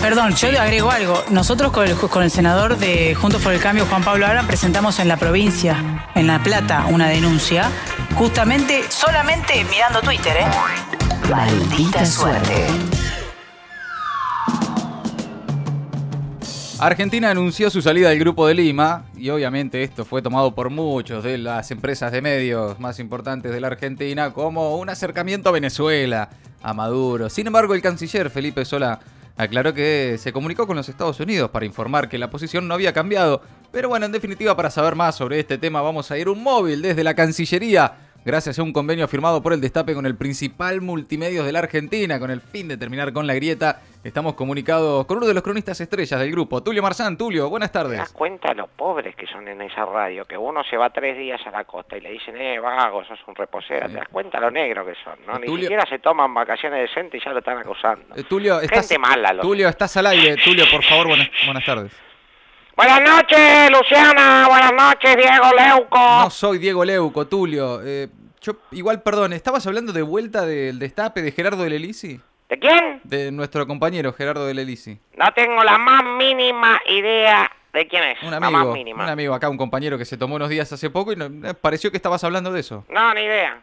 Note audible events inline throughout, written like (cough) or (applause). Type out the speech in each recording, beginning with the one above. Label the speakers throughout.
Speaker 1: Perdón, yo le agrego algo. Nosotros con el, con el senador de Juntos por el Cambio, Juan Pablo Ara, presentamos en la provincia, en La Plata, una denuncia, justamente, solamente mirando Twitter, ¿eh?
Speaker 2: Maldita suerte.
Speaker 3: Argentina anunció su salida del Grupo de Lima y obviamente esto fue tomado por muchos de las empresas de medios más importantes de la Argentina como un acercamiento a Venezuela, a Maduro. Sin embargo, el canciller Felipe Sola aclaró que se comunicó con los Estados Unidos para informar que la posición no había cambiado. Pero bueno, en definitiva, para saber más sobre este tema vamos a ir un móvil desde la Cancillería gracias a un convenio firmado por el Destape con el principal multimedios de la Argentina, con el fin de terminar con la grieta. Estamos comunicados con uno de los cronistas estrellas del grupo, Tulio Marzán. Tulio, buenas
Speaker 4: ¿Te das
Speaker 3: tardes.
Speaker 4: cuenta los pobres que son en esa radio? Que uno se va tres días a la costa y le dicen, eh, vago, sos un reposera. ¿Te das cuenta lo negro que son? ¿no? Ni
Speaker 3: Tulio-
Speaker 4: siquiera se toman vacaciones decentes y ya lo están acusando.
Speaker 3: Eh, Tulio, estás,
Speaker 4: mala, los-
Speaker 3: Tulio, estás al aire. Tulio, por favor, buenas, buenas tardes.
Speaker 4: Buenas noches, Luciana. Buenas noches, Diego Leuco.
Speaker 3: No soy Diego Leuco, Tulio. Eh, yo, igual, perdón, ¿estabas hablando de vuelta del Destape de Gerardo del Elisi?
Speaker 4: ¿De quién?
Speaker 3: De nuestro compañero Gerardo del Elisi.
Speaker 4: No tengo la más mínima idea de quién es.
Speaker 3: Un
Speaker 4: La más
Speaker 3: amigo,
Speaker 4: mínima.
Speaker 3: un amigo acá, un compañero que se tomó unos días hace poco y no- eh, pareció que estabas hablando de eso.
Speaker 4: No, ni idea.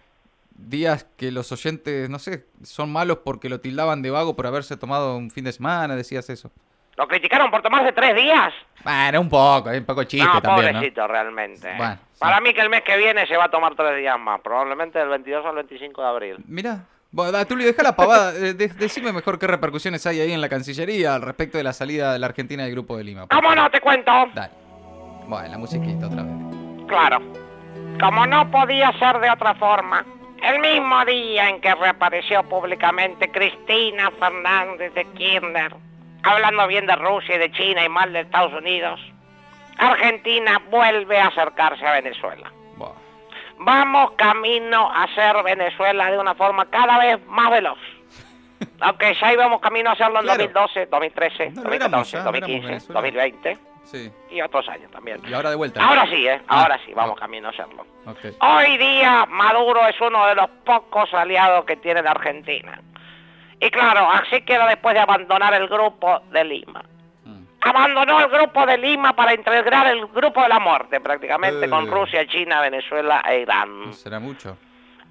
Speaker 3: días que los oyentes, no sé, son malos porque lo tildaban de vago por haberse tomado un fin de semana, decías eso.
Speaker 4: ¿Lo criticaron por tomarse tres días?
Speaker 3: Bueno, un poco, un poco chiste
Speaker 4: no,
Speaker 3: también,
Speaker 4: pobrecito, realmente. eh.
Speaker 3: Bueno, sí.
Speaker 4: Para mí que el mes que viene se va a tomar tres días más, probablemente del 22 al 25 de abril.
Speaker 3: ¿no? Mirá, bueno, Tulio, deja la pavada, eh, de- decime mejor qué repercusiones hay ahí en la Cancillería al respecto de la salida de la Argentina del Grupo de Lima.
Speaker 4: ¿Cómo
Speaker 3: favor.
Speaker 4: no te cuento?
Speaker 3: Dale. Bueno, la musiquita otra vez.
Speaker 4: Claro. Como no podía ser de otra forma, el mismo día en que reapareció públicamente Cristina Fernández de Kirchner, hablando bien de Rusia y de China y mal de Estados Unidos, Argentina vuelve a acercarse a Venezuela. Vamos camino a ser Venezuela de una forma cada vez más veloz. (laughs) Aunque ya íbamos camino a hacerlo en
Speaker 3: Claro.
Speaker 4: 2012, 2013,
Speaker 3: No, lo éramos
Speaker 4: 2014,
Speaker 3: ya, no éramos
Speaker 4: 2015,
Speaker 3: Venezuela.
Speaker 4: 2020
Speaker 3: Sí.
Speaker 4: y otros años también.
Speaker 3: Y ahora de vuelta.
Speaker 4: Ahora sí, ¿eh?
Speaker 3: Ah.
Speaker 4: Ahora sí, vamos camino a hacerlo. Hoy día Maduro es uno de los pocos aliados que tiene la Argentina. Y claro, así queda después de abandonar el grupo de Lima.
Speaker 3: Mm.
Speaker 4: Abandonó el grupo de Lima para integrar el grupo de la muerte, prácticamente
Speaker 3: Eh.
Speaker 4: con Rusia, China, Venezuela e Irán.
Speaker 3: Será mucho.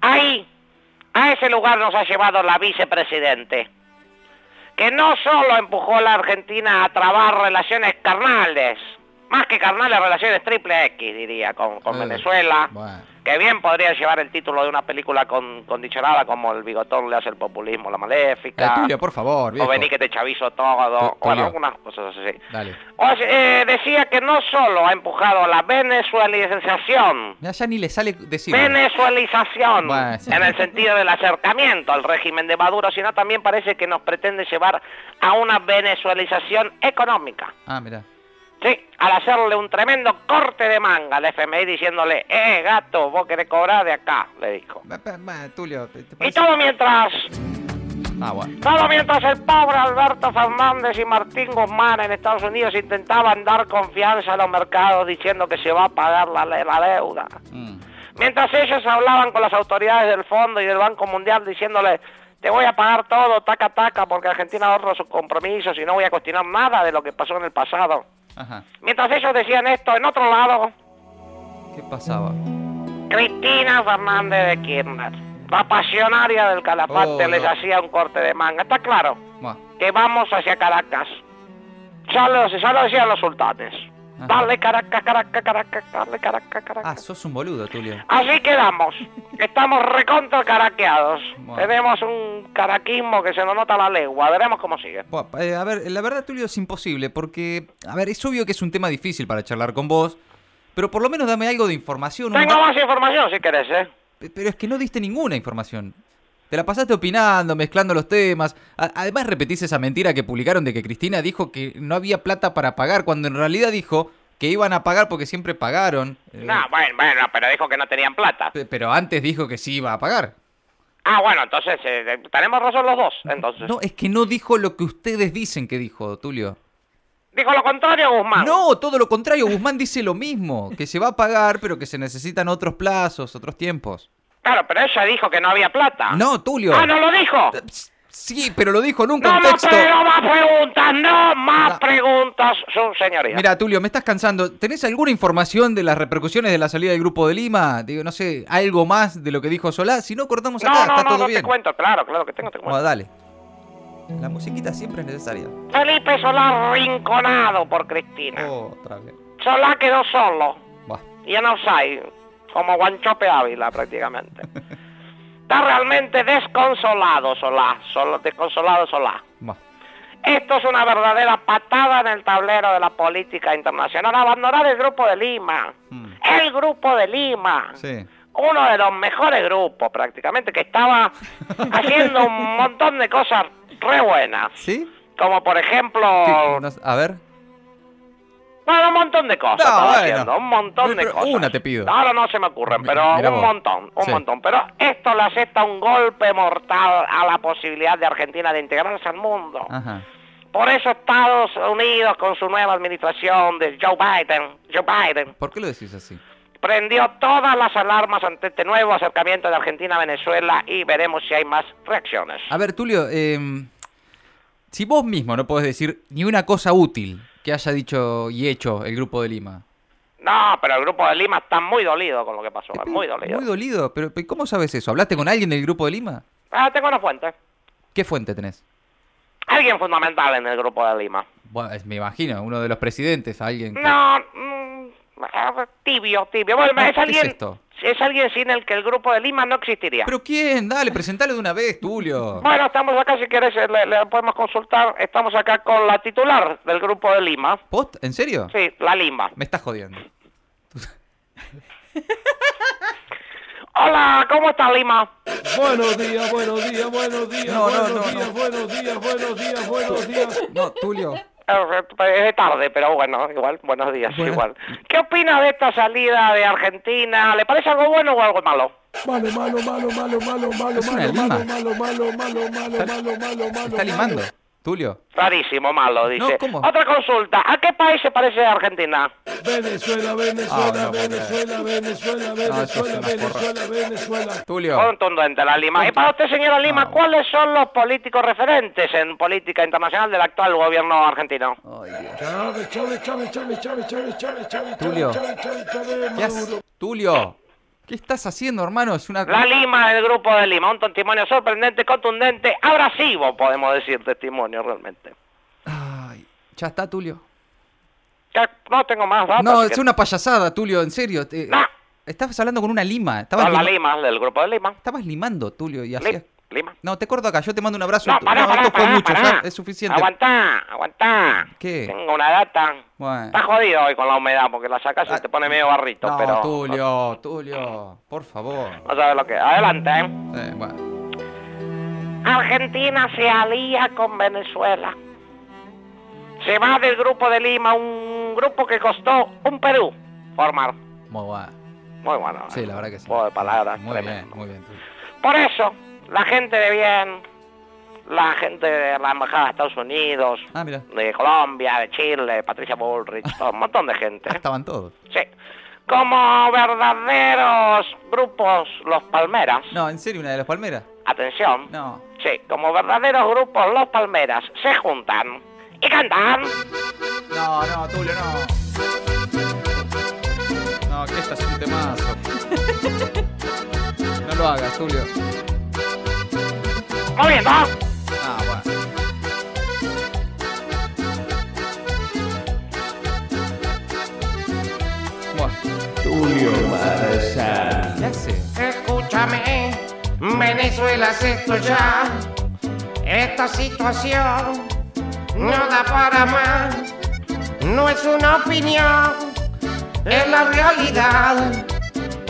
Speaker 4: Ahí, a ese lugar nos ha llevado la vicepresidente, que no solo empujó a la Argentina a trabar relaciones carnales, más que carnales, relaciones triple X, diría, con, con
Speaker 3: Eh,
Speaker 4: Venezuela,
Speaker 3: Bueno.
Speaker 4: que bien podría llevar el título de una película con, condicionada como El bigotón le hace el populismo, la maléfica,
Speaker 3: Tulio, por favor,
Speaker 4: o vení que te chavizo todo, o algunas cosas así.
Speaker 3: Dale.
Speaker 4: O sea, eh, decía que no solo ha empujado la venezuelización,
Speaker 3: Ya, ya ni le sale decir. Bueno, sí.
Speaker 4: en el sentido del acercamiento al régimen de Maduro, sino también parece que nos pretende llevar a una venezuelización económica.
Speaker 3: Ah, mira.
Speaker 4: Sí, al hacerle un tremendo corte de manga al FMI diciéndole, eh, gato, vos querés cobrar de acá, le dijo.
Speaker 3: Va- va- va, Tulio, ¿te, te
Speaker 4: Y todo mientras,
Speaker 3: Ah, bueno.
Speaker 4: todo mientras el pobre Alberto Fernández y Martín Guzmán en Estados Unidos intentaban dar confianza a los mercados diciendo que se va a pagar la, la deuda.
Speaker 3: Mm.
Speaker 4: Mientras ellos hablaban con las autoridades del Fondo y del Banco Mundial diciéndole, te voy a pagar todo, taca, taca, porque Argentina ahorra sus compromisos y no voy a cuestionar nada de lo que pasó en el pasado.
Speaker 3: Ajá.
Speaker 4: Mientras ellos decían esto, en otro lado,
Speaker 3: ¿Qué pasaba?
Speaker 4: Cristina Fernández de Kirchner, la pasionaria del calapate,
Speaker 3: Oh,
Speaker 4: les
Speaker 3: no.
Speaker 4: hacía un corte de manga. Está claro
Speaker 3: Buah.
Speaker 4: que vamos hacia Caracas. Ya lo, ya lo decían los sultanes.
Speaker 3: Ajá.
Speaker 4: Dale Caracas, Caracas, Caracas, dale Caracas,
Speaker 3: Ah,
Speaker 4: Caracas.
Speaker 3: sos un boludo, Tulio.
Speaker 4: Así quedamos. (laughs) Estamos recontra caraqueados.
Speaker 3: Bueno.
Speaker 4: Tenemos un caraquismo que se nos nota la legua. Veremos cómo sigue.
Speaker 3: Buah, eh, a ver, la verdad, Tulio, es imposible porque, a ver, es obvio que es un tema difícil para charlar con vos, pero por lo menos dame algo de información. un
Speaker 4: Tengo
Speaker 3: da-
Speaker 4: más información si querés, ¿eh?
Speaker 3: Pe- Pero es que no diste ninguna información. Te la pasaste opinando, mezclando los temas. Además repetís esa mentira que publicaron de que Cristina dijo que no había plata para pagar, cuando en realidad dijo que iban a pagar porque siempre pagaron. Eh,
Speaker 4: No, bueno, bueno, pero dijo que no tenían plata.
Speaker 3: pe- pero antes dijo que sí iba a pagar.
Speaker 4: Ah, bueno, entonces eh, tenemos razón los dos, entonces.
Speaker 3: No, es que no dijo lo que ustedes dicen que dijo, Tulio.
Speaker 4: Dijo lo contrario, Guzmán.
Speaker 3: No, todo lo contrario, Guzmán dice lo mismo, que se va a pagar, pero que se necesitan otros plazos, otros tiempos.
Speaker 4: Claro, pero ella dijo que no había plata.
Speaker 3: No, Tulio.
Speaker 4: Ah, ¿no lo dijo?
Speaker 3: Sí, pero lo dijo en un
Speaker 4: No
Speaker 3: contexto.
Speaker 4: pego más preguntas, no más
Speaker 3: La-
Speaker 4: preguntas, su señoría.
Speaker 3: Mira, Tulio, me estás cansando. ¿Tenés alguna información de las repercusiones de la salida del Grupo de Lima? Digo, no sé, algo más de lo que dijo Solá. Si no, cortamos acá,
Speaker 4: no, no,
Speaker 3: está
Speaker 4: no,
Speaker 3: todo
Speaker 4: no
Speaker 3: bien.
Speaker 4: te cuento, claro, claro que tengo, te
Speaker 3: Bueno,
Speaker 4: cuento.
Speaker 3: dale. La musiquita siempre es necesaria.
Speaker 4: Felipe Solá rinconado por Cristina.
Speaker 3: Otra vez.
Speaker 4: Solá quedó solo
Speaker 3: Buah.
Speaker 4: y en offside, como Guanchope Ávila prácticamente. Está realmente desconsolado Solá, solo desconsolado Solá. Esto es una verdadera patada en el tablero de la política internacional. Abandonar el Grupo de Lima.
Speaker 3: Mm.
Speaker 4: El Grupo de Lima.
Speaker 3: Sí.
Speaker 4: Uno de los mejores grupos prácticamente que estaba (laughs) haciendo un montón de cosas re buenas.
Speaker 3: ¿Sí?
Speaker 4: Como por ejemplo...
Speaker 3: A ver.
Speaker 4: Bueno, un montón de cosas
Speaker 3: No,
Speaker 4: estaba
Speaker 3: bueno.
Speaker 4: haciendo, un montón de cosas.
Speaker 3: una te pido.
Speaker 4: Ahora no se me ocurren, pero
Speaker 3: mira
Speaker 4: un
Speaker 3: vos.
Speaker 4: montón, un
Speaker 3: Sí.
Speaker 4: montón. Pero esto le asesta un golpe mortal a la posibilidad de Argentina de integrarse al mundo.
Speaker 3: Ajá.
Speaker 4: Por eso Estados Unidos, con su nueva administración de Joe Biden, Joe Biden,
Speaker 3: ¿Por qué lo decís así?
Speaker 4: prendió todas las alarmas ante este nuevo acercamiento de Argentina a Venezuela y veremos si hay más reacciones.
Speaker 3: A ver, Tulio, eh, si vos mismo no podés decir ni una cosa útil que haya dicho y hecho el Grupo de Lima.
Speaker 4: No, pero el grupo de Lima está muy dolido con lo que pasó, es muy dolido.
Speaker 3: Muy dolido. Pero, pero ¿cómo sabes eso? ¿Hablaste con alguien del Grupo de Lima?
Speaker 4: Ah, tengo una fuente.
Speaker 3: ¿Qué fuente tenés?
Speaker 4: Alguien fundamental en el grupo de Lima.
Speaker 3: Bueno, me imagino, uno de los presidentes, alguien que...
Speaker 4: No, mm, tibio, tibio. Bueno,
Speaker 3: No,
Speaker 4: es
Speaker 3: ¿qué es
Speaker 4: alguien,
Speaker 3: esto?
Speaker 4: Es alguien sin el que el grupo de Lima no existiría.
Speaker 3: ¿Pero quién? Dale, presentale de una vez, Tulio.
Speaker 4: Bueno, estamos acá, si quieres, eh, le, le podemos consultar. Estamos acá con la titular del grupo de Lima.
Speaker 3: ¿Post? ¿En serio?
Speaker 4: Sí, la Lima.
Speaker 3: Me estás jodiendo. (laughs)
Speaker 4: Hola, ¿cómo está Lima?
Speaker 5: Buenos días, buenos días, buenos días,
Speaker 3: No, no,
Speaker 5: buenos
Speaker 3: no,
Speaker 5: días,
Speaker 3: no.
Speaker 5: buenos días, buenos días, buenos días.
Speaker 3: No, Tulio.
Speaker 4: Eh, Es de tarde, pero bueno, igual, buenos días, igual. ¿Qué opina de esta salida de Argentina? ¿Le parece algo bueno o algo malo?
Speaker 5: Malo, malo, malo, malo, malo, malo,
Speaker 3: Es una
Speaker 5: malo,
Speaker 3: lima.
Speaker 5: malo, malo, malo, malo, malo, malo, malo, malo.
Speaker 3: Está limando. Tulio.
Speaker 4: Rarísimo, malo, dice.
Speaker 3: No, ¿cómo?
Speaker 4: Otra consulta, ¿a qué país se parece Argentina?
Speaker 5: Venezuela, Venezuela,
Speaker 3: Ah,
Speaker 5: Venezuela, Venezuela, Venezuela. Venezuela, Venezuela.
Speaker 3: Tulio.
Speaker 4: Contundente la Lima. Y para usted, señora Lima,
Speaker 3: Ah.
Speaker 4: ¿cuáles son los políticos referentes en política internacional del actual gobierno argentino?
Speaker 3: Ay, Dios.
Speaker 5: Chávez, Chávez, Chávez, Chávez, Chávez, Chávez, Chávez, Chávez,
Speaker 3: Tulio. Tulio. ¿Qué estás haciendo, hermano? Es una...
Speaker 4: La Lima del grupo de Lima, un testimonio sorprendente, contundente, abrasivo, podemos decir, testimonio realmente.
Speaker 3: Ay, ya está, Tulio.
Speaker 4: Ya no tengo más datos.
Speaker 3: No, es
Speaker 4: que-
Speaker 3: una payasada, Tulio, en serio. te-
Speaker 4: No.
Speaker 3: Estabas hablando con una lima. Estabas,
Speaker 4: la
Speaker 3: lima-
Speaker 4: del grupo de Lima.
Speaker 3: estabas limando, Tulio, y hacías...
Speaker 4: Lima.
Speaker 3: No, te corto acá, yo te mando un abrazo.
Speaker 4: No, pará, pará,
Speaker 3: esto fue
Speaker 4: pará,
Speaker 3: mucho,
Speaker 4: pará.
Speaker 3: ya es suficiente.
Speaker 4: Aguantá, aguantá.
Speaker 3: ¿Qué?
Speaker 4: Tengo una data.
Speaker 3: Bueno.
Speaker 4: Está jodido hoy con la humedad porque la sacas y
Speaker 3: Ah,
Speaker 4: te pone medio barrito,
Speaker 3: No,
Speaker 4: pero...
Speaker 3: Tulio, Tulio, por favor.
Speaker 4: No sabes lo que... Adelante, ¿eh?
Speaker 3: Eh, bueno.
Speaker 4: Argentina se alía con Venezuela. Se va del grupo de Lima, un grupo que costó un Perú formar.
Speaker 3: Muy bueno.
Speaker 4: Muy bueno.
Speaker 3: Sí, la verdad que sí.
Speaker 4: Juego de palabras.
Speaker 3: Muy bien, muy bien.
Speaker 4: Por eso, la gente de bien, la gente de la Embajada de Estados Unidos,
Speaker 3: Ah,
Speaker 4: de Colombia, de Chile, Patricia Bullrich, todo, un montón de gente.
Speaker 3: Ah, estaban todos.
Speaker 4: Sí. Como verdaderos grupos, los Palmeras.
Speaker 3: No, en serio, una de las palmeras.
Speaker 4: Atención.
Speaker 3: No.
Speaker 4: Sí, como verdaderos grupos, los Palmeras se juntan y cantan.
Speaker 3: No, no, Tulio, no. No, que esta es un temazo. (laughs) No lo hagas, Tulio. Ah,
Speaker 6: Venezuela es esto ya. Esta situación no da para más. No es una opinión, es la realidad.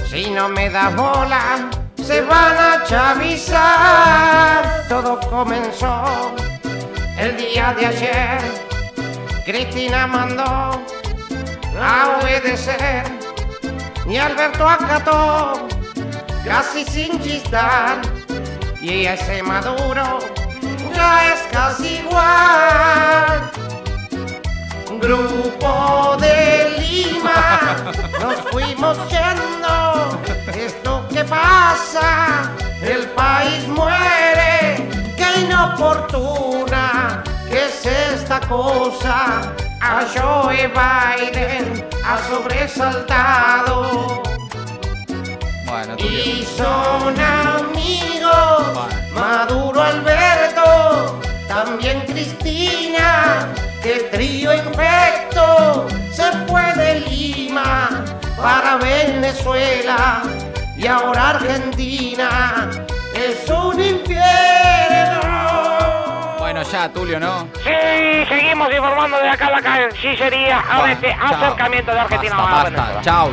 Speaker 6: Si no me das bola, se van a chavizar. Todo comenzó el día de ayer. Cristina mandó a obedecer y Alberto acató casi sin chistar y ese Maduro ya es casi igual. Grupo de Lima, (laughs) nos fuimos yendo. Esto que pasa, el país muere. Qué inoportuna que es esta cosa a Joe Biden ha sobresaltado.
Speaker 3: Bueno, Tulio.
Speaker 6: Y son amigos Maduro Alberto, también Cristina, que trío infecto se fue de Lima para Venezuela y ahora Argentina es un infierno.
Speaker 3: Bueno, ya, Tulio, ¿no?
Speaker 4: Sí, seguimos informando de acá a la Cancillería a este
Speaker 3: Bueno, chao.
Speaker 4: acercamiento de Argentina
Speaker 3: Basta,
Speaker 4: a
Speaker 3: basta.
Speaker 4: Venezuela.
Speaker 3: Chao.